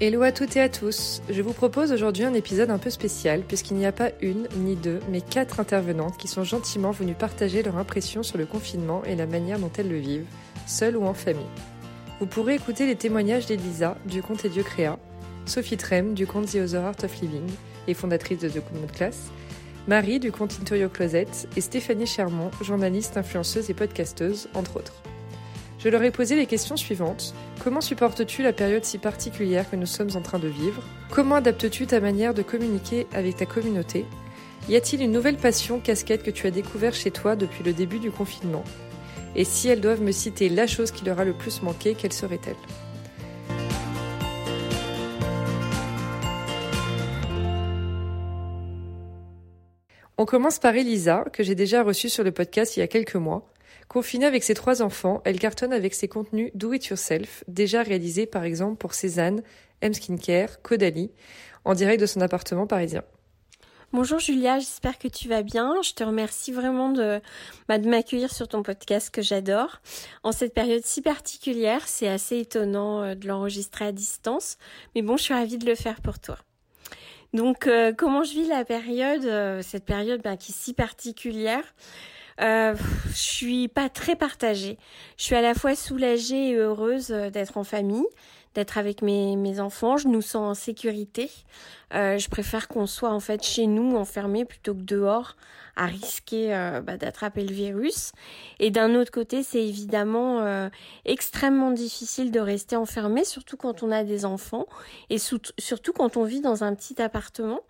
Hello à toutes et à tous. Je vous propose aujourd'hui un épisode un peu spécial puisqu'il n'y a pas une ni deux mais quatre intervenantes qui sont gentiment venues partager leur impression sur le confinement et la manière dont elles le vivent, seules ou en famille. Vous pourrez écouter les témoignages d'Elisa du compte Et Dieu créa, Sophie Trem du compte The Other Art of Living et fondatrice de The Good Class, Marie du compte Into Your Closet et Stéphanie Chermont, journaliste, influenceuse et podcasteuse, entre autres. Je leur ai posé les questions suivantes. Comment supportes-tu la période si particulière que nous sommes en train de vivre? Comment adaptes-tu ta manière de communiquer avec ta communauté? Y a-t-il une nouvelle passion casquette que tu as découvert chez toi depuis le début du confinement? Et si elles doivent me citer la chose qui leur a le plus manqué, quelle serait-elle? On commence par Elisa, que j'ai déjà reçue sur le podcast il y a quelques mois. Confinée avec ses trois enfants, elle cartonne avec ses contenus Do It Yourself, déjà réalisés par exemple pour Cézanne, M Skincare, Caudalie, en direct de son appartement parisien. Bonjour Julia, j'espère que tu vas bien. Je te remercie vraiment de, bah, m'accueillir sur ton podcast que j'adore. En cette période si particulière, c'est assez étonnant euh, de l'enregistrer à distance, mais bon, je suis ravie de le faire pour toi. Donc, euh, comment je vis la période, euh, cette période ben, qui est si particulière? Euh, je suis pas très partagée. Je suis à la fois soulagée et heureuse euh, d'être en famille, d'être avec mes, mes enfants. Je nous sens en sécurité. Euh, je préfère qu'on soit en fait chez nous enfermés plutôt que dehors à risquer euh, bah, d'attraper le virus. Et d'un autre côté, c'est évidemment euh, extrêmement difficile de rester enfermé, surtout quand on a des enfants et surtout quand on vit dans un petit appartement.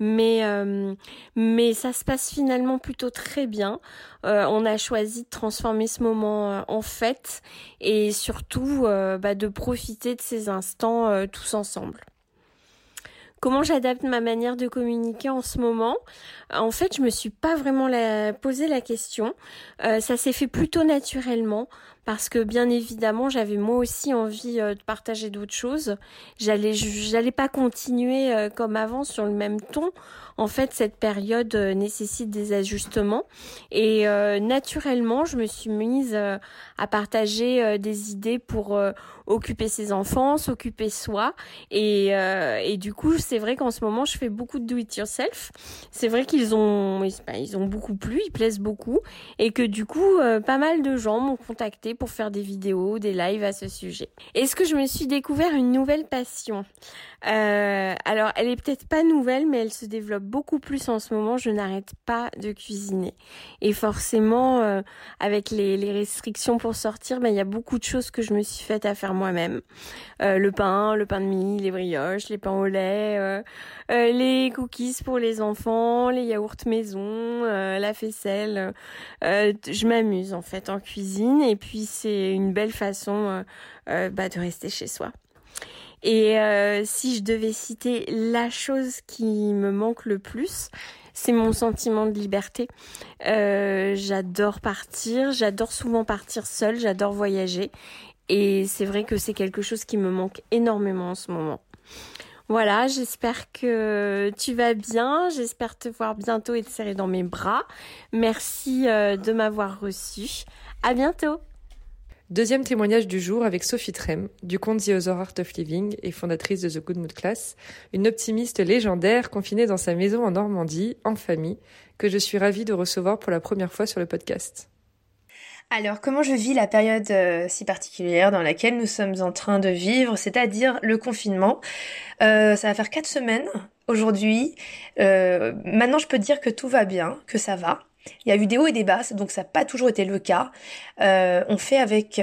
Mais euh, mais ça se passe finalement plutôt très bien. on a choisi de transformer ce moment en fête et surtout bah, de profiter de ces instants tous ensemble. Comment j'adapte ma manière de communiquer en ce moment En fait, je me suis pas vraiment posé la question. Euh, ça s'est fait plutôt naturellement parce que bien évidemment, j'avais moi aussi envie euh, de partager d'autres choses. J'allais j'allais pas continuer euh, comme avant sur le même ton. En fait, cette période nécessite des ajustements et naturellement, je me suis mise à partager des idées pour occuper ses enfants, s'occuper soi. Et, euh, et du coup, c'est vrai qu'en ce moment, je fais beaucoup de do it yourself. C'est vrai qu'ils ont, ils ont beaucoup plu, ils plaisent beaucoup, et que du coup, euh, pas mal de gens m'ont contacté pour faire des vidéos, des lives à ce sujet. Est-ce que je me suis découvert une nouvelle passion? Euh, Alors, elle est peut-être pas nouvelle, mais elle se développe beaucoup plus en ce moment. Je n'arrête pas de cuisiner, et forcément, euh, avec les, restrictions pour sortir, ben il y a beaucoup de choses que je me suis faite à faire moi-même. Euh, le pain, le pain de mie, les brioches, les pains au lait, les cookies pour les enfants, les yaourts maison, la faisselle. je m'amuse en fait en cuisine et puis c'est une belle façon bah, de rester chez soi. Et si je devais citer la chose qui me manque le plus, c'est mon sentiment de liberté. j'adore partir, j'adore souvent partir seule, j'adore voyager et c'est vrai que c'est quelque chose qui me manque énormément en ce moment. Voilà, j'espère que tu vas bien, j'espère te voir bientôt et te serrer dans mes bras. Merci euh, de m'avoir reçu. À bientôt. Deuxième témoignage du jour avec Sophie Trem, du compte The Other Art of Living et fondatrice de The Good Mood Class, une optimiste légendaire confinée dans sa maison en Normandie, en famille, que je suis ravie de recevoir pour la première fois sur le podcast. Alors, comment je vis la période euh, si particulière dans laquelle nous sommes en train de vivre, c'est-à-dire le confinement? Euh, Ça va faire quatre semaines aujourd'hui. Euh, maintenant, je peux dire que tout va bien, que ça va. Il y a eu des hauts et des bas, donc ça n'a pas toujours été le cas. on fait avec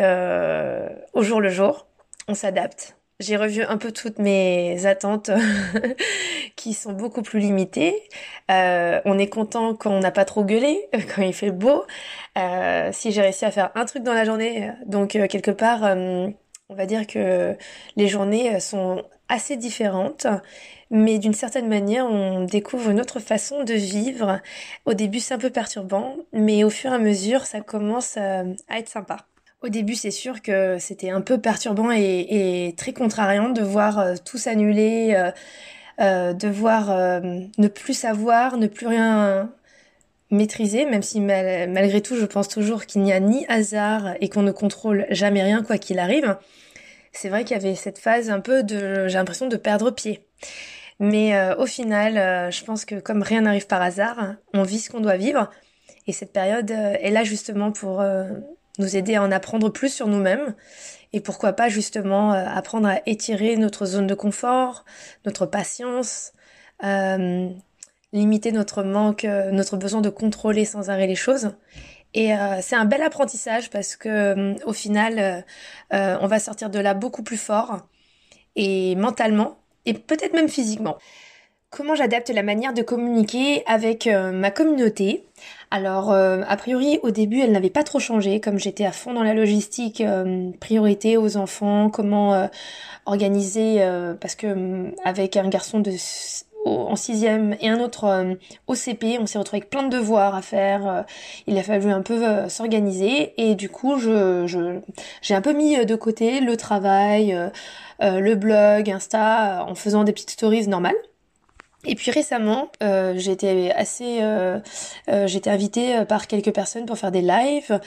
au jour le jour, on s'adapte. J'ai revu un peu toutes mes attentes qui sont beaucoup plus limitées. Euh, on est content quand on n'a pas trop gueulé, quand il fait beau. Euh, si j'ai réussi à faire un truc dans la journée, donc euh, quelque part, on va dire que les journées sont assez différentes, mais d'une certaine manière, on découvre une autre façon de vivre. Au début, c'est un peu perturbant, mais au fur et à mesure, ça commence à être sympa. Au début, c'est sûr que c'était un peu perturbant et, très contrariant de voir euh, tout s'annuler, euh, euh, de voir ne plus savoir, ne plus rien maîtriser, même si malgré tout, je pense toujours qu'il n'y a ni hasard et qu'on ne contrôle jamais rien quoi qu'il arrive. c'est vrai qu'il y avait cette phase un peu de, j'ai l'impression de perdre pied. Mais euh, au final, euh, je pense que comme rien n'arrive par hasard, on vit ce qu'on doit vivre. Et cette période euh, est là justement pour nous aider à en apprendre plus sur nous-mêmes. Et pourquoi pas justement apprendre à étirer notre zone de confort, notre patience, limiter notre manque, notre besoin de contrôler sans arrêt les choses. Et c'est un bel apprentissage parce que au final, on va sortir de là beaucoup plus fort et mentalement et peut-être même physiquement. Comment j'adapte la manière de communiquer avec euh, ma communauté? Alors, euh, a priori, au début, elle n'avait pas trop changé, comme j'étais à fond dans la logistique, euh, priorité aux enfants, comment organiser, parce que avec un garçon de en sixième et un autre au CP, on s'est retrouvé avec plein de devoirs à faire. il a fallu un peu s'organiser et du coup, je j'ai un peu mis de côté le travail, euh, le blog, Insta, euh, en faisant des petites stories normales. Et puis récemment, euh, j'ai été assez, euh, euh, été invitée par quelques personnes pour faire des lives.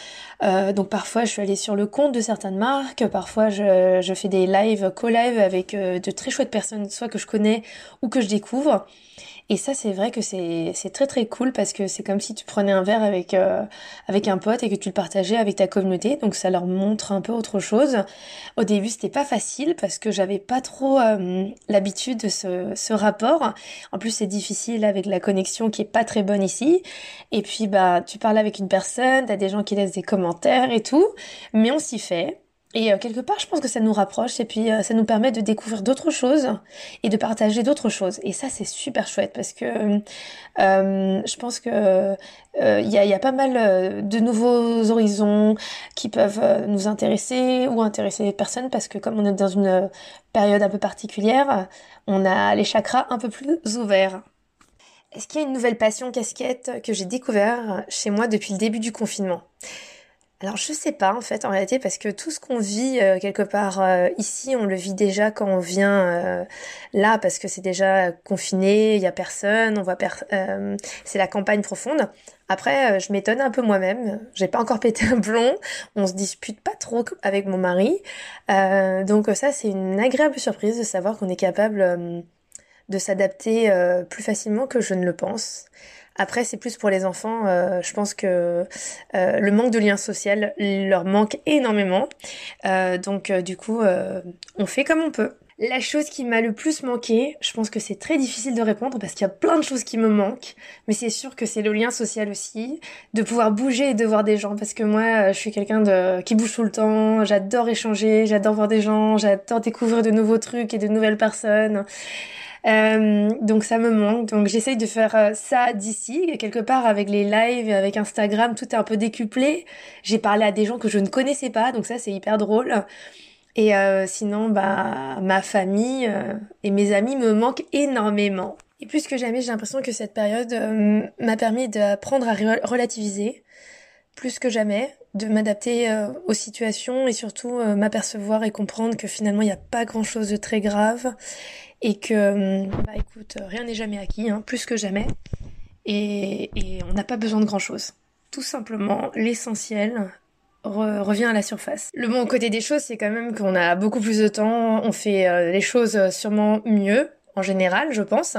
donc parfois, je suis allée sur le compte de certaines marques. Parfois, je, je fais des lives, co-live avec de très chouettes personnes, soit que je connais ou que je découvre. Et ça, c'est vrai que c'est très très cool parce que c'est comme si tu prenais un verre avec euh, avec un pote et que tu le partageais avec ta communauté. Donc ça leur montre un peu autre chose. Au début, c'était pas facile parce que j'avais pas trop euh, l'habitude de ce, ce rapport. En plus, c'est difficile avec la connexion qui est pas très bonne ici. Et puis bah, tu parles avec une personne, t'as des gens qui laissent des commentaires et tout, mais on s'y fait. Et euh, quelque part, je pense que ça nous rapproche et puis euh, ça nous permet de découvrir d'autres choses et de partager d'autres choses. Et ça, c'est super chouette parce que euh, je pense que il y a, y, a, pas mal de nouveaux horizons qui peuvent nous intéresser ou intéresser les personnes parce que comme on est dans une période un peu particulière, on a les chakras un peu plus ouverts. Est-ce qu'il y a une nouvelle passion casquette que j'ai découvert chez moi depuis le début du confinement? Alors je sais pas en fait en réalité parce que tout ce qu'on vit euh, quelque part euh, ici on le vit déjà quand on vient euh, là parce que c'est déjà confiné, il y a personne, on voit per c'est la campagne profonde. Après je m'étonne un peu moi-même, j'ai pas encore pété un plomb, on se dispute pas trop avec mon mari. donc ça c'est une agréable surprise de savoir qu'on est capable de s'adapter plus facilement que je ne le pense. Après, c'est plus pour les enfants. Euh, je pense que euh, le manque de lien social leur manque énormément. Euh, donc, du coup, on fait comme on peut. La chose qui m'a le plus manqué, je pense que c'est très difficile de répondre parce qu'il y a plein de choses qui me manquent, mais c'est sûr que c'est le lien social aussi, de pouvoir bouger et de voir des gens parce que moi, je suis quelqu'un de qui bouge tout le temps, j'adore échanger, j'adore voir des gens, j'adore découvrir de nouveaux trucs et de nouvelles personnes. Euh, donc ça me manque. Donc j'essaye de faire euh, ça d'ici, quelque part avec les lives, avec Instagram, tout est un peu décuplé. J'ai parlé à des gens que je ne connaissais pas, donc ça c'est hyper drôle. Et euh, sinon, bah ma famille et mes amis me manquent énormément. Et plus que jamais, j'ai l'impression que cette période m'a permis d'apprendre à relativiser, plus que jamais, de m'adapter aux situations et surtout m'apercevoir et comprendre que finalement il n'y a pas grand chose de très grave et que, bah écoute, rien n'est jamais acquis, hein, plus que jamais, et, et on n'a pas besoin de grand-chose. Tout simplement, l'essentiel revient à la surface. Le bon côté des choses, c'est quand même qu'on a beaucoup plus de temps, on fait euh, les choses sûrement mieux, en général, je pense.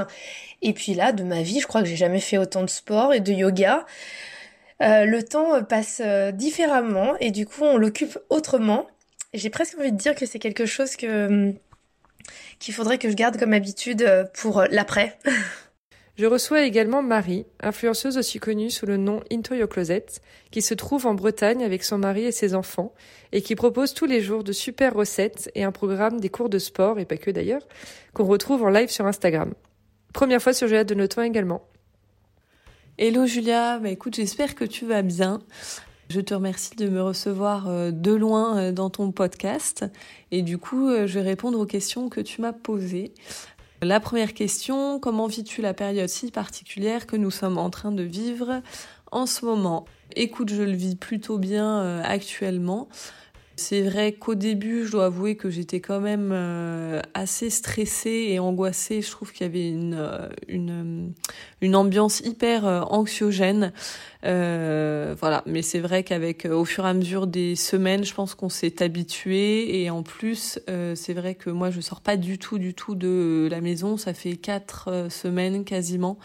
Et puis là, de ma vie, je crois que j'ai jamais fait autant de sport et de yoga. Euh, le temps passe euh, différemment et du coup, on l'occupe autrement. J'ai presque envie de dire que c'est quelque chose que hum, qu'il faudrait que je garde comme habitude euh, pour euh, l'après. Je reçois également Marie, influenceuse aussi connue sous le nom Into Your Closet, qui se trouve en Bretagne avec son mari et ses enfants, et qui propose tous les jours de super recettes et un programme des cours de sport, et pas que d'ailleurs, qu'on retrouve en live sur Instagram. Première fois sur Julia de Noton également. Hello Julia, bah écoute, j'espère que tu vas bien. Je te remercie de me recevoir euh, de loin euh, dans ton podcast et du coup, euh, je vais répondre aux questions que tu m'as posées. La première question, comment vis-tu la période si particulière que nous sommes en train de vivre en ce moment? Écoute, je le vis plutôt bien actuellement. C'est vrai qu'au début, je dois avouer que j'étais quand même euh, assez stressée et angoissée. Je trouve qu'il y avait une, euh, une, une ambiance hyper euh, anxiogène. voilà, mais c'est vrai qu'avec au fur et à mesure des semaines, je pense qu'on s'est habitué et en plus, c'est vrai que moi je sors pas du tout du tout de la maison. Ça fait quatre semaines quasiment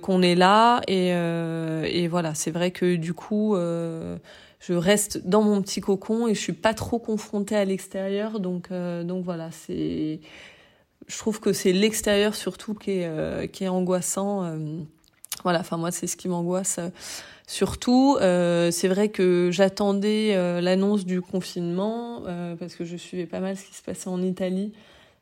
qu'on est là et voilà, c'est vrai que du coup je reste dans mon petit cocon et je suis pas trop confrontée à l'extérieur. Donc, euh, donc voilà, c'est, je trouve que c'est l'extérieur surtout qui est, euh, qui est angoissant. Euh. voilà, enfin moi c'est ce qui m'angoisse surtout. c'est vrai que j'attendais l'annonce du confinement parce que je suivais pas mal ce qui se passait en Italie.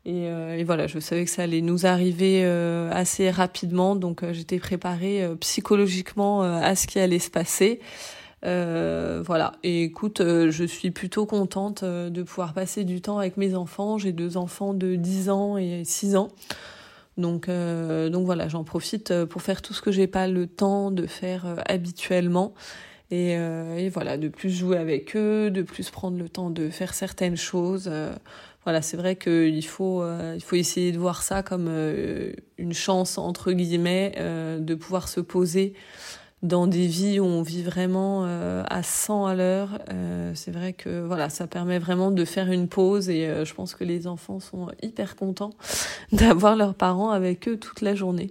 Et, et, voilà, je savais que ça allait nous arriver assez rapidement, donc j'étais préparée psychologiquement à ce qui allait se passer. Euh, voilà. Et écoute, euh, je suis plutôt contente euh, de pouvoir passer du temps avec mes enfants. J'ai deux enfants de 10 ans et 6 ans. Donc, donc voilà, j'en profite pour faire tout ce que j'ai pas le temps de faire habituellement. Et, et, voilà, de plus jouer avec eux, de plus prendre le temps de faire certaines choses. voilà, c'est vrai qu'il faut, il faut essayer de voir ça comme une chance, entre guillemets, de pouvoir se poser dans des vies où on vit vraiment euh, à 100 à l'heure, euh, c'est vrai que voilà, ça permet vraiment de faire une pause et euh, je pense que les enfants sont hyper contents d'avoir leurs parents avec eux toute la journée.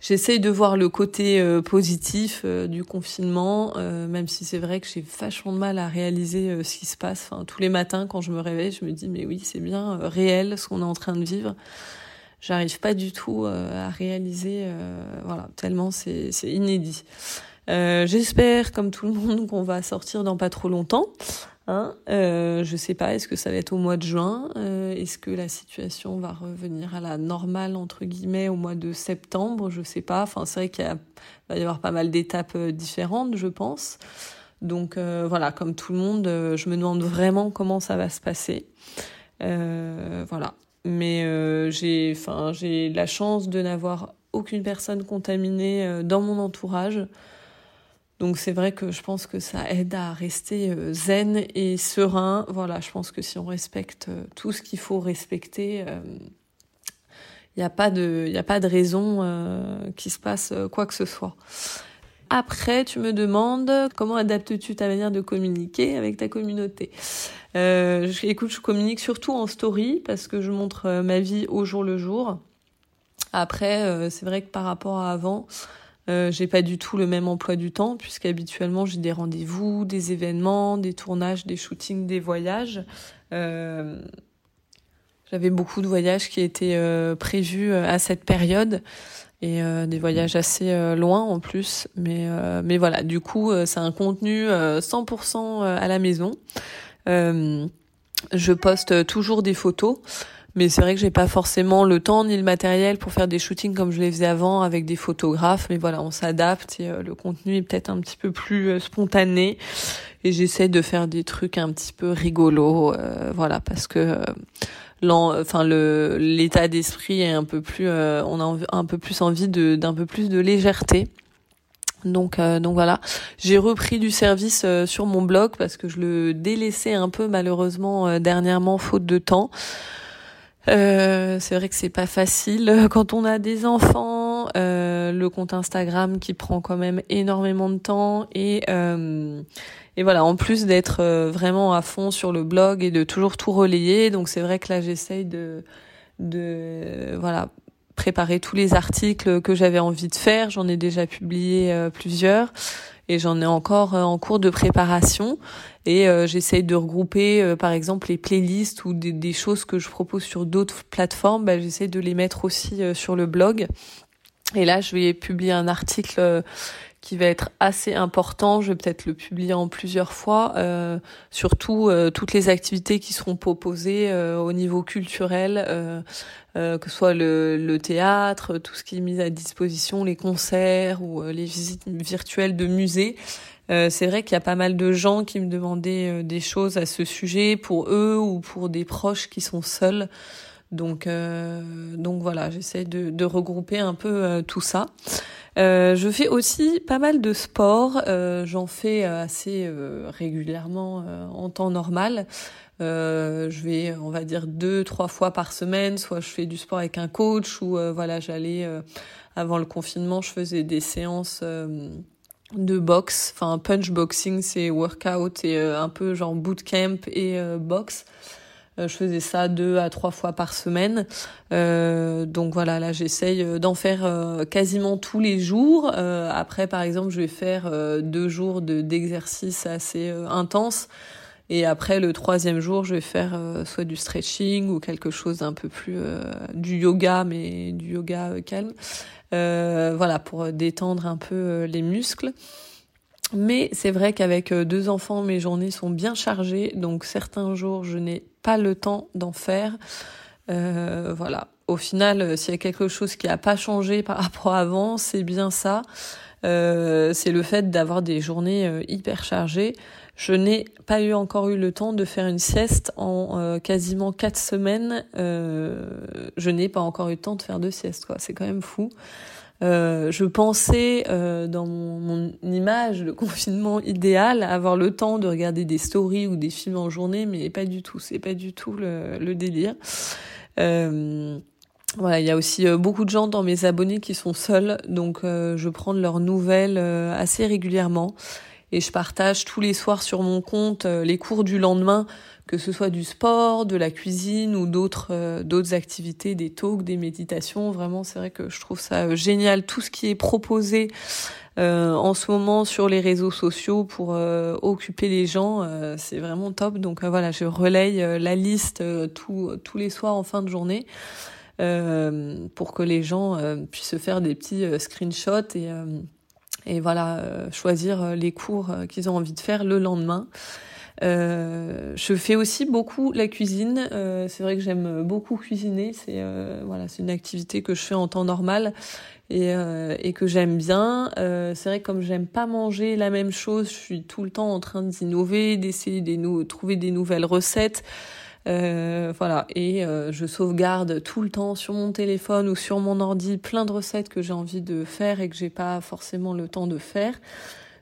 J'essaye de voir le côté positif du confinement, même si c'est vrai que j'ai vachement de mal à réaliser ce qui se passe. Enfin, tous les matins quand je me réveille, je me dis mais oui, c'est bien réel ce qu'on est en train de vivre j'arrive pas du tout euh, à réaliser, euh, voilà, tellement c'est inédit. Euh, J'espère, comme tout le monde, qu'on va sortir dans pas trop longtemps. Hein euh, je sais pas, est-ce que ça va être au mois de juin Est-ce que la situation va revenir à la normale entre guillemets au mois de septembre Je sais pas. Enfin, c'est vrai qu'il va y avoir pas mal d'étapes différentes, je pense. Donc voilà, comme tout le monde, je me demande vraiment comment ça va se passer. voilà mais euh, j'ai enfin j'ai la chance de n'avoir aucune personne contaminée euh, dans mon entourage. Donc c'est vrai que je pense que ça aide à rester euh, zen et serein. Voilà, je pense que si on respecte tout ce qu'il faut respecter, il n'y a a pas de raison qu'il se passe quoi que ce soit. Après, tu me demandes comment adaptes-tu ta manière de communiquer avec ta communauté? Euh, écoute, je communique surtout en story parce que je montre euh, ma vie au jour le jour. Après, euh, c'est vrai que par rapport à avant, euh, j'ai pas du tout le même emploi du temps puisqu'habituellement j'ai des rendez-vous, des événements, des tournages, des shootings, des voyages. J'avais beaucoup de voyages qui étaient prévus à cette période et euh, des voyages assez euh, loin en plus. Mais, euh, mais voilà, du coup, c'est un contenu 100% à la maison. je poste toujours des photos. Mais c'est vrai que j'ai pas forcément le temps ni le matériel pour faire des shootings comme je les faisais avant avec des photographes. Mais voilà, on s'adapte et le contenu est peut-être un petit peu plus spontané. Et j'essaie de faire des trucs un petit peu rigolos, voilà, parce que enfin l'état d'esprit est un peu plus euh, on a un peu plus envie d'un peu plus de légèreté. Donc euh, voilà. J'ai repris du service euh, sur mon blog parce que je le délaissais un peu malheureusement dernièrement faute de temps. C'est vrai que c'est pas facile. Quand on a des enfants le compte Instagram qui prend quand même énormément de temps et et voilà, en plus d'être euh, vraiment à fond sur le blog et de toujours tout relayer, donc c'est vrai que là j'essaye de de voilà préparer tous les articles que j'avais envie de faire. J'en ai déjà publié euh, plusieurs et j'en ai encore euh, en cours de préparation. Et j'essaye de regrouper, par exemple, les playlists ou des, des, choses que je propose sur d'autres plateformes. Bah, j'essaie de les mettre aussi sur le blog. Et là, je vais publier un article qui va être assez important. Je vais peut-être le publier en plusieurs fois. Euh, surtout euh, toutes les activités qui seront proposées euh, au niveau culturel, euh, que ce soit le, le, théâtre, tout ce qui est mis à disposition, les concerts ou les visites virtuelles de musées. c'est vrai qu'il y a pas mal de gens qui me demandaient des choses à ce sujet pour eux ou pour des proches qui sont seuls. Donc, donc voilà, j'essaie de, de, regrouper un peu tout ça. Je fais aussi pas mal de sport. J'en fais assez régulièrement en temps normal. je vais, on va dire deux, trois fois par semaine. Soit je fais du sport avec un coach, ou voilà, j'allais avant le confinement, je faisais des séances de boxe, enfin punch boxing, c'est workout et euh, un peu genre bootcamp et euh, boxe. Euh, je faisais ça deux à trois fois par semaine. donc voilà, là j'essaye d'en faire quasiment tous les jours. après, par exemple, je vais faire deux jours de d'exercice assez intense. Et après, le troisième jour, je vais faire soit du stretching ou quelque chose d'un peu plus du yoga, mais du yoga calme. Euh, voilà, pour détendre un peu euh, les muscles. Mais c'est vrai qu'avec euh, deux enfants, mes journées sont bien chargées, donc certains jours, je n'ai pas le temps d'en faire. voilà. Au final, s'il y a quelque chose qui n'a pas changé par rapport à avant, c'est bien ça. c'est le fait d'avoir des journées hyper chargées. Je n'ai pas eu encore eu le temps de faire une sieste en euh, quasiment quatre semaines. Euh, je n'ai pas encore eu le temps de faire deux siestes, quoi. C'est quand même fou. Euh, je pensais dans mon, image de confinement idéal avoir le temps de regarder des stories ou des films en journée, mais pas du tout. C'est pas du tout le, le délire. Voilà, il y a aussi beaucoup de gens dans mes abonnés qui sont seuls, donc je prends leurs nouvelles assez régulièrement et je partage tous les soirs sur mon compte euh, les cours du lendemain, que ce soit du sport, de la cuisine ou d'autres euh, d'autres activités, des talks, des méditations. Vraiment, c'est vrai que je trouve ça euh, génial tout ce qui est proposé en ce moment sur les réseaux sociaux pour occuper les gens, c'est vraiment top. Donc voilà, je relaye la liste tous les soirs en fin de journée. pour que les gens puissent faire des petits screenshots et et voilà euh, choisir euh, les cours euh, qu'ils ont envie de faire le lendemain. Euh, je fais aussi beaucoup la cuisine. Euh, c'est vrai que j'aime beaucoup cuisiner. C'est euh, voilà, c'est une activité que je fais en temps normal et, et que j'aime bien. c'est vrai que comme j'aime pas manger la même chose, je suis tout le temps en train d'innover, d'essayer de trouver des nouvelles recettes. Euh, voilà, et euh, je sauvegarde tout le temps sur mon téléphone ou sur mon ordi plein de recettes que j'ai envie de faire et que j'ai pas forcément le temps de faire.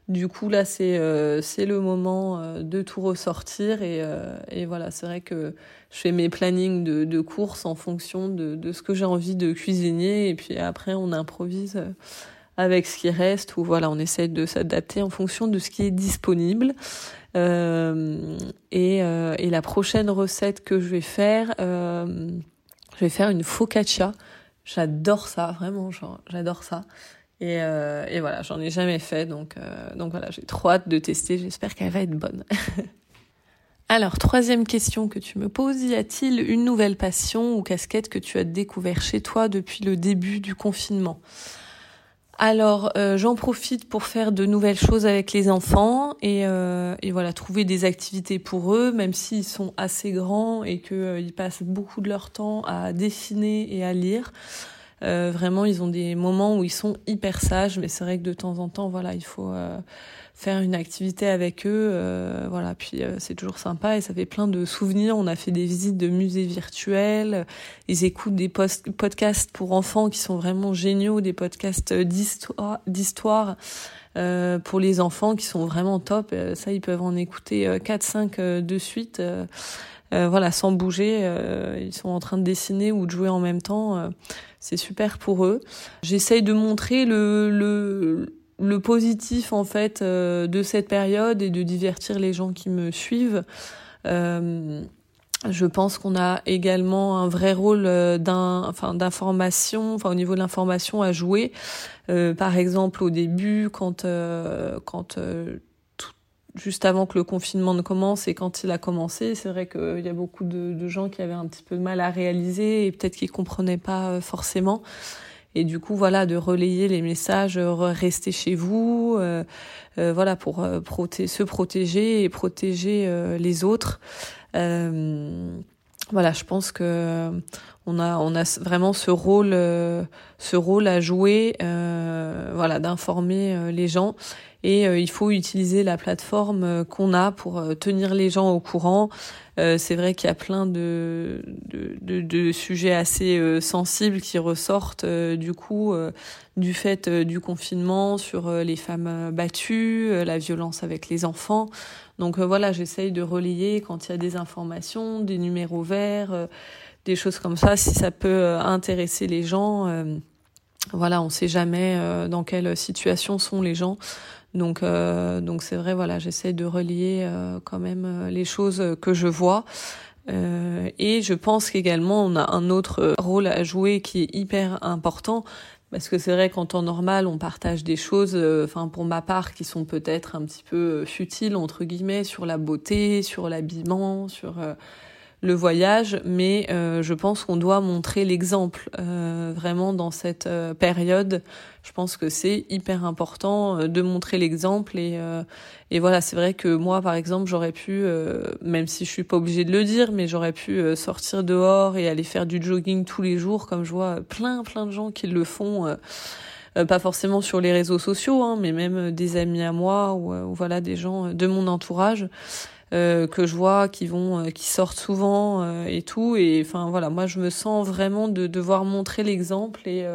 Du coup, là, c'est euh, c'est le moment euh, de tout ressortir et, et voilà, c'est vrai que je fais mes plannings de, de courses en fonction de, de ce que j'ai envie de cuisiner et puis après on improvise avec ce qui reste ou voilà, on essaie de s'adapter en fonction de ce qui est disponible. Euh, et, euh, et, la prochaine recette que je vais faire, euh, je vais faire une focaccia. J'adore ça, vraiment, j'adore ça. Et, et, voilà, j'en ai jamais fait, donc, donc voilà, j'ai trop hâte de tester. J'espère qu'elle va être bonne. Alors, troisième question que tu me poses, y a-t-il une nouvelle passion ou casquette que tu as découvert chez toi depuis le début du confinement? Alors, euh, j'en profite pour faire de nouvelles choses avec les enfants et, euh, voilà, trouver des activités pour eux, même s'ils sont assez grands et qu'ils euh, passent beaucoup de leur temps à dessiner et à lire. Vraiment, ils ont des moments où ils sont hyper sages, mais c'est vrai que de temps en temps, voilà, il faut faire une activité avec eux. Euh, voilà, puis euh, c'est toujours sympa et ça fait plein de souvenirs. On a fait des visites de musées virtuels. Ils écoutent des podcasts pour enfants qui sont vraiment géniaux, des podcasts d'histoire, euh, pour les enfants qui sont vraiment top. Euh, ça, ils peuvent en écouter 4-5 de suite. Voilà, sans bouger, ils sont en train de dessiner ou de jouer en même temps. c'est super pour eux. J'essaye de montrer le, le le positif en fait euh, de cette période et de divertir les gens qui me suivent. Euh, je pense qu'on a également un vrai rôle euh, d'un, enfin, d'information, enfin au niveau de l'information à jouer. par exemple, au début, quand, quand juste avant que le confinement ne commence et quand il a commencé, c'est vrai qu'il y a beaucoup de, gens qui avaient un petit peu de mal à réaliser et peut-être qu'ils comprenaient pas forcément. Et du coup voilà de relayer les messages euh, restez chez vous euh, euh, voilà pour euh, se protéger et protéger les autres voilà je pense que on a on a vraiment ce rôle ce rôle à jouer voilà d'informer les gens et il faut utiliser la plateforme qu'on a pour tenir les gens au courant euh, c'est vrai qu'il y a plein de, de, de, sujets assez euh, sensibles qui ressortent euh, du coup du fait du confinement sur les femmes battues, la violence avec les enfants. Donc voilà, j'essaye de relayer quand il y a des informations, des numéros verts, des choses comme ça, si ça peut intéresser les gens. voilà, on sait jamais dans quelle situation sont les gens. Donc, euh, donc c'est vrai, voilà, j'essaie de relier euh, quand même euh, les choses que je vois. Euh, et je pense qu'également on a un autre rôle à jouer qui est hyper important parce que c'est vrai qu'en temps normal on partage des choses, enfin pour ma part qui sont peut-être un petit peu futiles entre guillemets sur la beauté, sur l'habillement, sur le voyage, mais euh, je pense qu'on doit montrer l'exemple euh, vraiment dans cette euh, période. Je pense que c'est hyper important de montrer l'exemple et et voilà, c'est vrai que moi par exemple, j'aurais pu même si je suis pas obligée de le dire, mais j'aurais pu sortir dehors et aller faire du jogging tous les jours comme je vois plein plein de gens qui le font pas forcément sur les réseaux sociaux, hein, mais même des amis à moi ou voilà des gens de mon entourage. Euh, que je vois qui vont euh, qui sortent souvent euh, et tout. Et enfin voilà moi je me sens vraiment de devoir montrer l'exemple et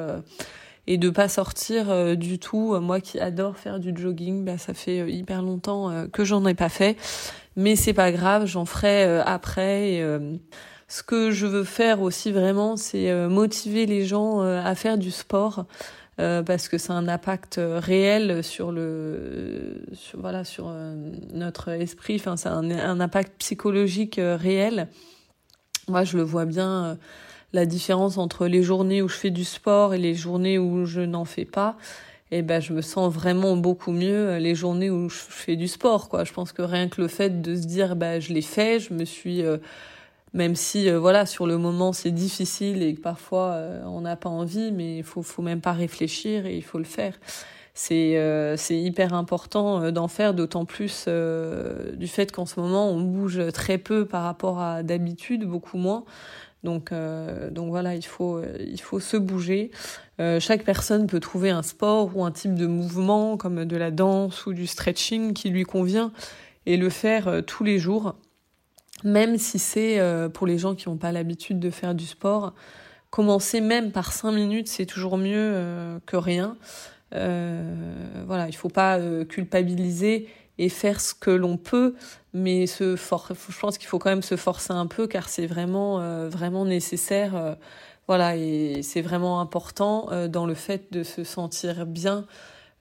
et de pas sortir du tout. Moi qui adore faire du jogging bah ça fait hyper longtemps que j'en ai pas fait. Mais c'est pas grave j'en ferai après. Ce que je veux faire aussi vraiment c'est motiver les gens à faire du sport euh, parce que c'est un impact euh, réel sur le voilà sur euh, notre esprit. Enfin c'est un, un, impact psychologique réel. Moi je le vois bien la différence entre les journées où je fais du sport et les journées où je n'en fais pas. Et eh ben je me sens vraiment beaucoup mieux les journées où je fais du sport quoi. Je pense que rien que le fait de se dire bah je l'ai fait je me suis même si euh, voilà sur le moment c'est difficile et que parfois euh, on n'a pas envie mais il faut faut même pas réfléchir et il faut le faire. C'est euh, hyper important d'en faire d'autant plus du fait qu'en ce moment on bouge très peu par rapport à d'habitude beaucoup moins. Donc donc voilà il faut il faut se bouger. Chaque personne peut trouver un sport ou un type de mouvement comme de la danse ou du stretching qui lui convient et le faire tous les jours même si c'est euh, pour les gens qui n'ont pas l'habitude de faire du sport, commencer même par cinq minutes, c'est toujours mieux euh, que rien. Euh, voilà, il faut pas euh, culpabiliser et faire ce que l'on peut, mais se for je pense qu'il faut quand même se forcer un peu car c'est vraiment vraiment nécessaire. voilà, et c'est vraiment important dans le fait de se sentir bien.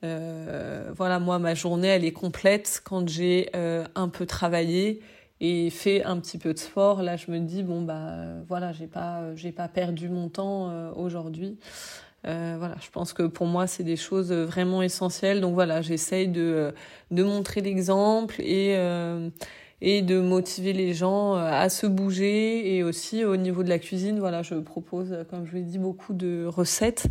voilà, moi, ma journée, elle est complète quand j'ai un peu travaillé et fait un petit peu de sport, là je me dis bon bah voilà j'ai pas j'ai pas perdu mon temps euh, aujourd'hui. Euh, voilà, je pense que pour moi c'est des choses vraiment essentielles. Donc voilà, j'essaye de de montrer l'exemple et euh, et de motiver les gens à se bouger et aussi au niveau de la cuisine, voilà, je propose comme je vous l'ai dit beaucoup de recettes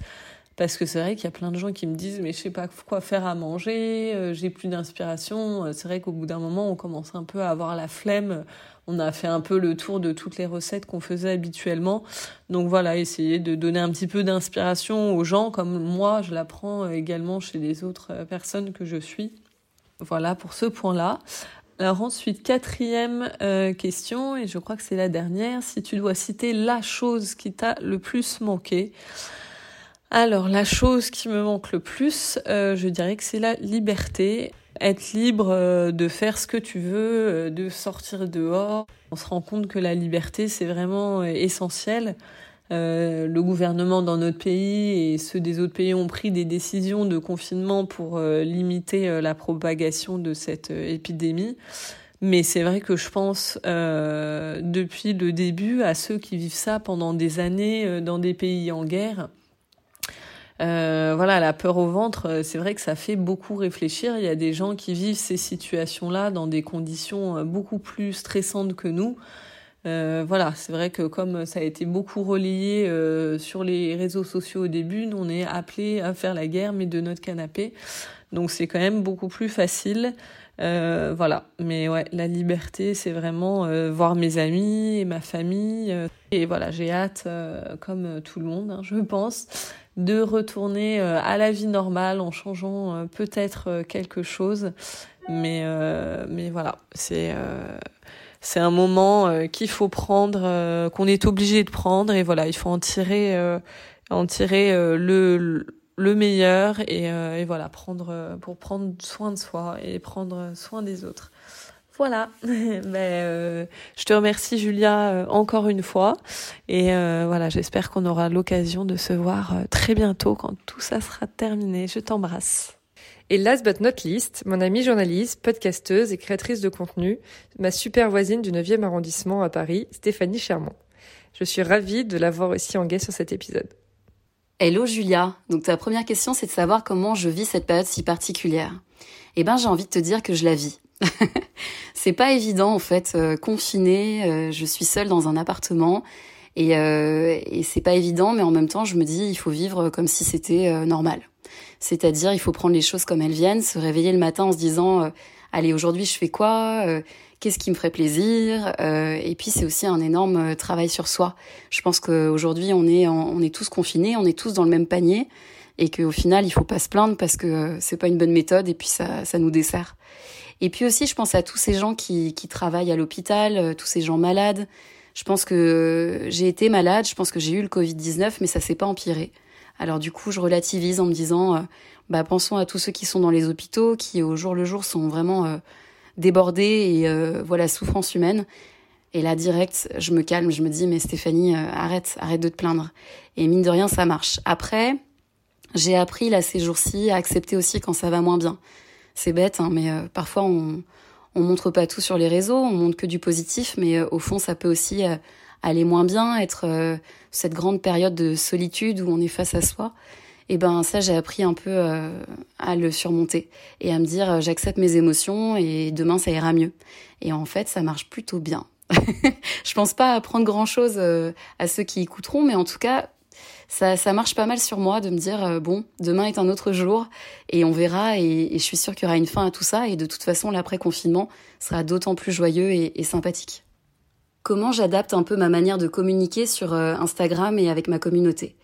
parce que c'est vrai qu'il y a plein de gens qui me disent mais je sais pas quoi faire à manger, euh, j'ai plus d'inspiration. Euh, c'est vrai qu'au bout d'un moment, on commence un peu à avoir la flemme. On a fait un peu le tour de toutes les recettes qu'on faisait habituellement. Donc voilà, essayer de donner un petit peu d'inspiration aux gens comme moi, je l'apprends également chez les autres euh, personnes que je suis. Voilà pour ce point-là. Alors ensuite, quatrième question, et je crois que c'est la dernière, si tu dois citer la chose qui t'a le plus manqué. Alors, la chose qui me manque le plus, euh, je dirais que c'est la liberté. Être libre euh, de faire ce que tu veux, euh, de sortir dehors. On se rend compte que la liberté, c'est vraiment essentiel. le gouvernement dans notre pays et ceux des autres pays ont pris des décisions de confinement pour limiter la propagation de cette épidémie. Mais c'est vrai que je pense depuis le début à ceux qui vivent ça pendant des années dans des pays en guerre euh, voilà, la peur au ventre, euh, c'est vrai que ça fait beaucoup réfléchir. Il y a des gens qui vivent ces situations-là dans des conditions euh, beaucoup plus stressantes que nous. voilà, c'est vrai que comme ça a été beaucoup relayé sur les réseaux sociaux au début, nous on est appelé à faire la guerre mais de notre canapé. Donc c'est quand même beaucoup plus facile. Euh, voilà, mais ouais, la liberté, c'est vraiment euh, voir mes amis et ma famille. Euh, et voilà, j'ai hâte, comme tout le monde, hein, je pense, de retourner à la vie normale en changeant peut-être quelque chose. Mais, mais voilà, c'est c'est un moment qu'il faut prendre, qu'on est obligé de prendre. Et voilà, il faut en tirer, en tirer le le meilleur et, euh, et, voilà prendre euh, pour prendre soin de soi et prendre soin des autres. Voilà, mais euh, je te remercie Julia euh, encore une fois et voilà j'espère qu'on aura l'occasion de se voir très bientôt quand tout ça sera terminé. Je t'embrasse. Et last but not least, mon amie journaliste, podcasteuse et créatrice de contenu, ma super voisine du 9e arrondissement à Paris, Stéphanie Chermont. Je suis ravie de l'avoir aussi en guest sur cet épisode. Hello Julia. Donc ta première question c'est de savoir comment je vis cette période si particulière. Eh ben j'ai envie de te dire que je la vis. c'est pas évident en fait, euh, confinée, euh, je suis seule dans un appartement et, euh, et c'est pas évident, mais en même temps je me dis il faut vivre comme si c'était euh, normal. C'est-à-dire il faut prendre les choses comme elles viennent, se réveiller le matin en se disant allez aujourd'hui je fais quoi qu'est-ce qui me ferait plaisir euh, et puis c'est aussi un énorme euh, travail sur soi. Je pense qu'aujourd'hui on est on est tous confinés, on est tous dans le même panier et qu'au final il faut pas se plaindre parce que euh, c'est pas une bonne méthode et puis ça ça nous dessert. Et puis aussi je pense à tous ces gens qui qui travaillent à l'hôpital, tous ces gens malades. Je pense que j'ai été malade, je pense que j'ai eu le Covid-19 mais ça s'est pas empiré. Alors du coup, je relativise en me disant bah pensons à tous ceux qui sont dans les hôpitaux qui au jour le jour sont vraiment débordée et euh, voilà souffrance humaine. Et là direct, je me calme, je me dis mais Stéphanie, euh, arrête, arrête de te plaindre. Et mine de rien, ça marche. Après, j'ai appris là ces jours-ci à accepter aussi quand ça va moins bien. C'est bête, hein, mais euh, parfois on on montre pas tout sur les réseaux, on montre que du positif, mais au fond ça peut aussi aller moins bien, être cette grande période de solitude où on est face à soi et ben ça j'ai appris un peu euh, à le surmonter et à me dire euh, j'accepte mes émotions et demain ça ira mieux. Et en fait ça marche plutôt bien. je pense pas apprendre grand chose euh, à ceux qui écouteront, mais en tout cas ça, ça marche pas mal sur moi de me dire bon demain est un autre jour et on verra et, je suis sûre qu'il y aura une fin à tout ça et de toute façon l'après confinement sera d'autant plus joyeux et sympathique. Comment j'adapte un peu ma manière de communiquer sur Instagram et avec ma communauté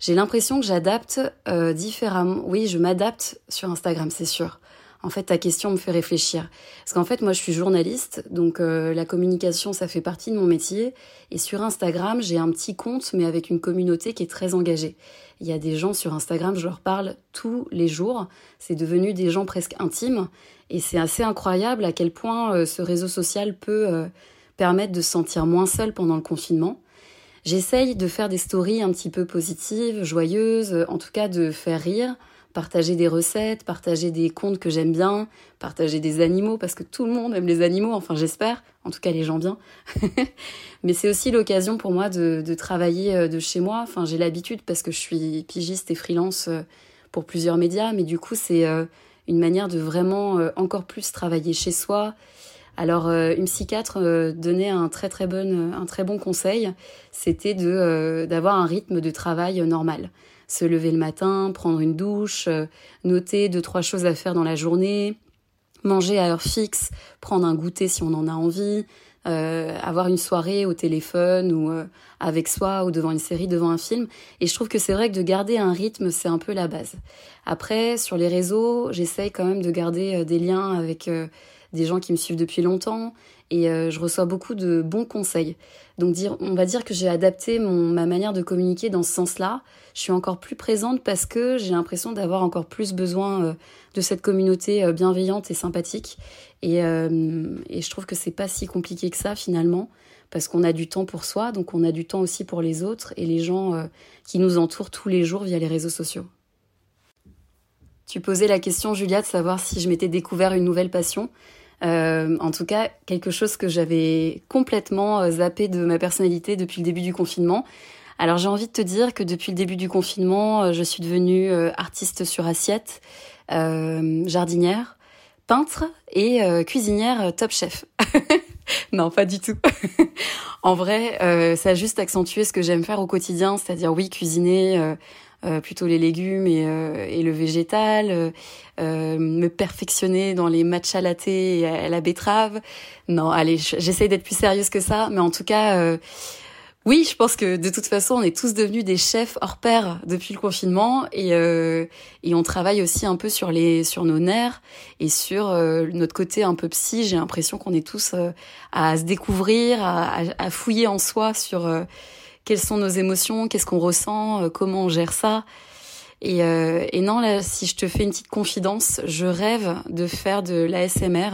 j'ai l'impression que j'adapte euh, différemment. Oui, je m'adapte sur Instagram, c'est sûr. En fait, ta question me fait réfléchir. Parce qu'en fait, moi, je suis journaliste, donc euh, la communication, ça fait partie de mon métier. Et sur Instagram, j'ai un petit compte, mais avec une communauté qui est très engagée. Il y a des gens sur Instagram, je leur parle tous les jours. C'est devenu des gens presque intimes. Et c'est assez incroyable à quel point euh, ce réseau social peut permettre de se sentir moins seul pendant le confinement. J'essaye de faire des stories un petit peu positives, joyeuses, en tout cas de faire rire, partager des recettes, partager des contes que j'aime bien, partager des animaux, parce que tout le monde aime les animaux, enfin j'espère, en tout cas les gens bien. Mais c'est aussi l'occasion pour moi de, de, travailler euh, de chez moi, enfin j'ai l'habitude parce que je suis pigiste et freelance euh, pour plusieurs médias, mais du coup c'est euh, une manière de vraiment encore plus travailler chez soi alors, euh, une psychiatre euh, donnait un très très bon, un très bon conseil, c'était de euh, d'avoir un rythme de travail normal. Se lever le matin, prendre une douche, noter deux trois choses à faire dans la journée, manger à heure fixe, prendre un goûter si on en a envie, avoir une soirée au téléphone ou avec soi ou devant une série, devant un film. Et je trouve que c'est vrai que de garder un rythme, c'est un peu la base. Après, sur les réseaux, j'essaye quand même de garder des liens avec des gens qui me suivent depuis longtemps et euh, je reçois beaucoup de bons conseils. Donc dire, on va dire que j'ai adapté mon, ma manière de communiquer dans ce sens-là. Je suis encore plus présente parce que j'ai l'impression d'avoir encore plus besoin euh, de cette communauté euh, bienveillante et sympathique. Et, et je trouve que c'est pas si compliqué que ça finalement parce qu'on a du temps pour soi, donc on a du temps aussi pour les autres et les gens qui nous entourent tous les jours via les réseaux sociaux. Tu posais la question, Julia, de savoir si je m'étais découvert une nouvelle passion. Euh, en tout cas, quelque chose que j'avais complètement euh, zappé de ma personnalité depuis le début du confinement. Alors j'ai envie de te dire que depuis le début du confinement, euh, je suis devenue artiste sur assiette, jardinière, peintre et cuisinière top chef. non, pas du tout. en vrai, ça a juste accentué ce que j'aime faire au quotidien, c'est-à-dire oui, cuisiner plutôt les légumes et, et le végétal, me perfectionner dans les matchs latte et à la betterave. Non, allez, j'essaye d'être plus sérieuse que ça, mais en tout cas oui, je pense que de toute façon, on est tous devenus des chefs hors pair depuis le confinement et euh, et on travaille aussi un peu sur les sur nos nerfs et sur euh, notre côté un peu psy. J'ai l'impression qu'on est tous euh, à se découvrir, à, à, fouiller en soi sur euh, quelles sont nos émotions, qu'est-ce qu'on ressent, comment on gère ça. Et, et non, là, si je te fais une petite confidence, je rêve de faire de l'ASMR.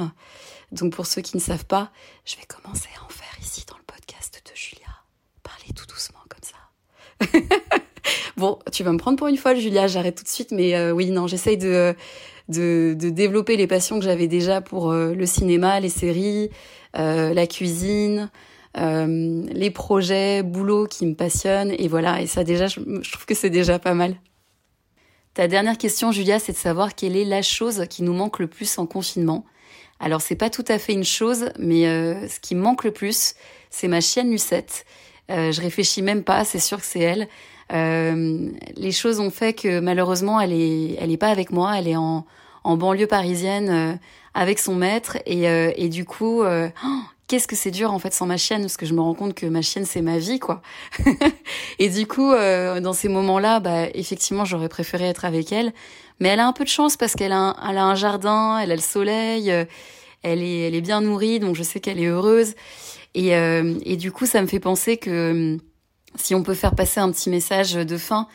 Donc pour ceux qui ne savent pas, je vais commencer à en faire ici dans le tout doucement comme ça. bon, tu vas me prendre pour une folle, Julia, j'arrête tout de suite, mais euh, oui, non, j'essaye de, de, de, développer les passions que j'avais déjà pour euh, le cinéma, les séries, euh, la cuisine, les projets, boulot qui me passionnent, et voilà, et ça déjà, je, trouve que c'est déjà pas mal. Ta dernière question, Julia, c'est de savoir quelle est la chose qui nous manque le plus en confinement. Alors c'est pas tout à fait une chose, mais ce qui me manque le plus, c'est ma chienne Lucette. Euh, je réfléchis même pas, c'est sûr que c'est elle. Euh, les choses ont fait que malheureusement, elle est, elle est pas avec moi. Elle est en, banlieue parisienne euh, avec son maître et, euh, et du coup, oh, qu'est-ce que c'est dur en fait sans ma chienne parce que je me rends compte que ma chienne c'est ma vie quoi. et du coup, dans ces moments-là, bah effectivement, j'aurais préféré être avec elle. Mais elle a un peu de chance parce qu'elle a, un, elle a un jardin, elle a le soleil, elle est, elle est bien nourrie, donc je sais qu'elle est heureuse. Et, euh, et du coup, ça me fait penser que hum, si on peut faire passer un petit message de fin,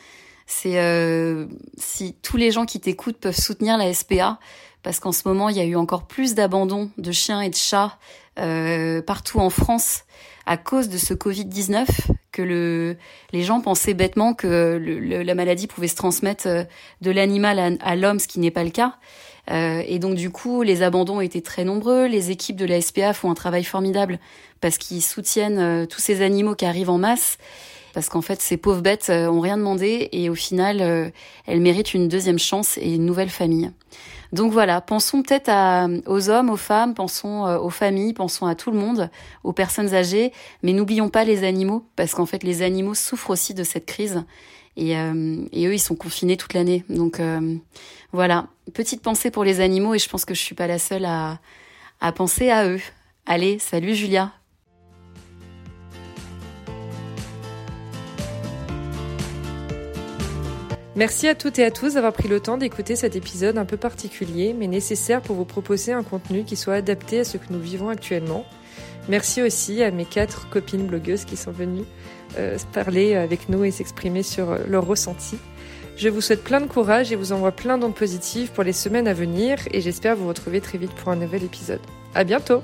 c'est euh, si tous les gens qui t'écoutent peuvent soutenir la SPA, parce qu'en ce moment, il y a eu encore plus d'abandon de chiens et de chats euh, partout en France à cause de ce Covid-19, que le, les gens pensaient bêtement que le, la maladie pouvait se transmettre euh, de l'animal à, à l'homme, ce qui n'est pas le cas. Euh, et donc du coup, les abandons étaient très nombreux. Les équipes de la SPA font un travail formidable parce qu'ils soutiennent euh, tous ces animaux qui arrivent en masse. Parce qu'en fait, ces pauvres bêtes euh, ont rien demandé et au final, elles méritent une deuxième chance et une nouvelle famille. Donc voilà, pensons peut-être aux hommes, aux femmes, pensons aux familles, pensons à tout le monde, aux personnes âgées, mais n'oublions pas les animaux, parce qu'en fait les animaux souffrent aussi de cette crise et, euh, eux, ils sont confinés toute l'année. Donc euh, voilà, petite pensée pour les animaux et je pense que je suis pas la seule à penser à eux. Allez, salut Julia. Merci à toutes et à tous d'avoir pris le temps d'écouter cet épisode un peu particulier, mais nécessaire pour vous proposer un contenu qui soit adapté à ce que nous vivons actuellement. Merci aussi à mes quatre copines blogueuses qui sont venues euh, parler avec nous et s'exprimer sur euh, leurs ressentis. Je vous souhaite plein de courage et vous envoie plein d'ondes positives pour les semaines à venir et j'espère vous retrouver très vite pour un nouvel épisode. À bientôt!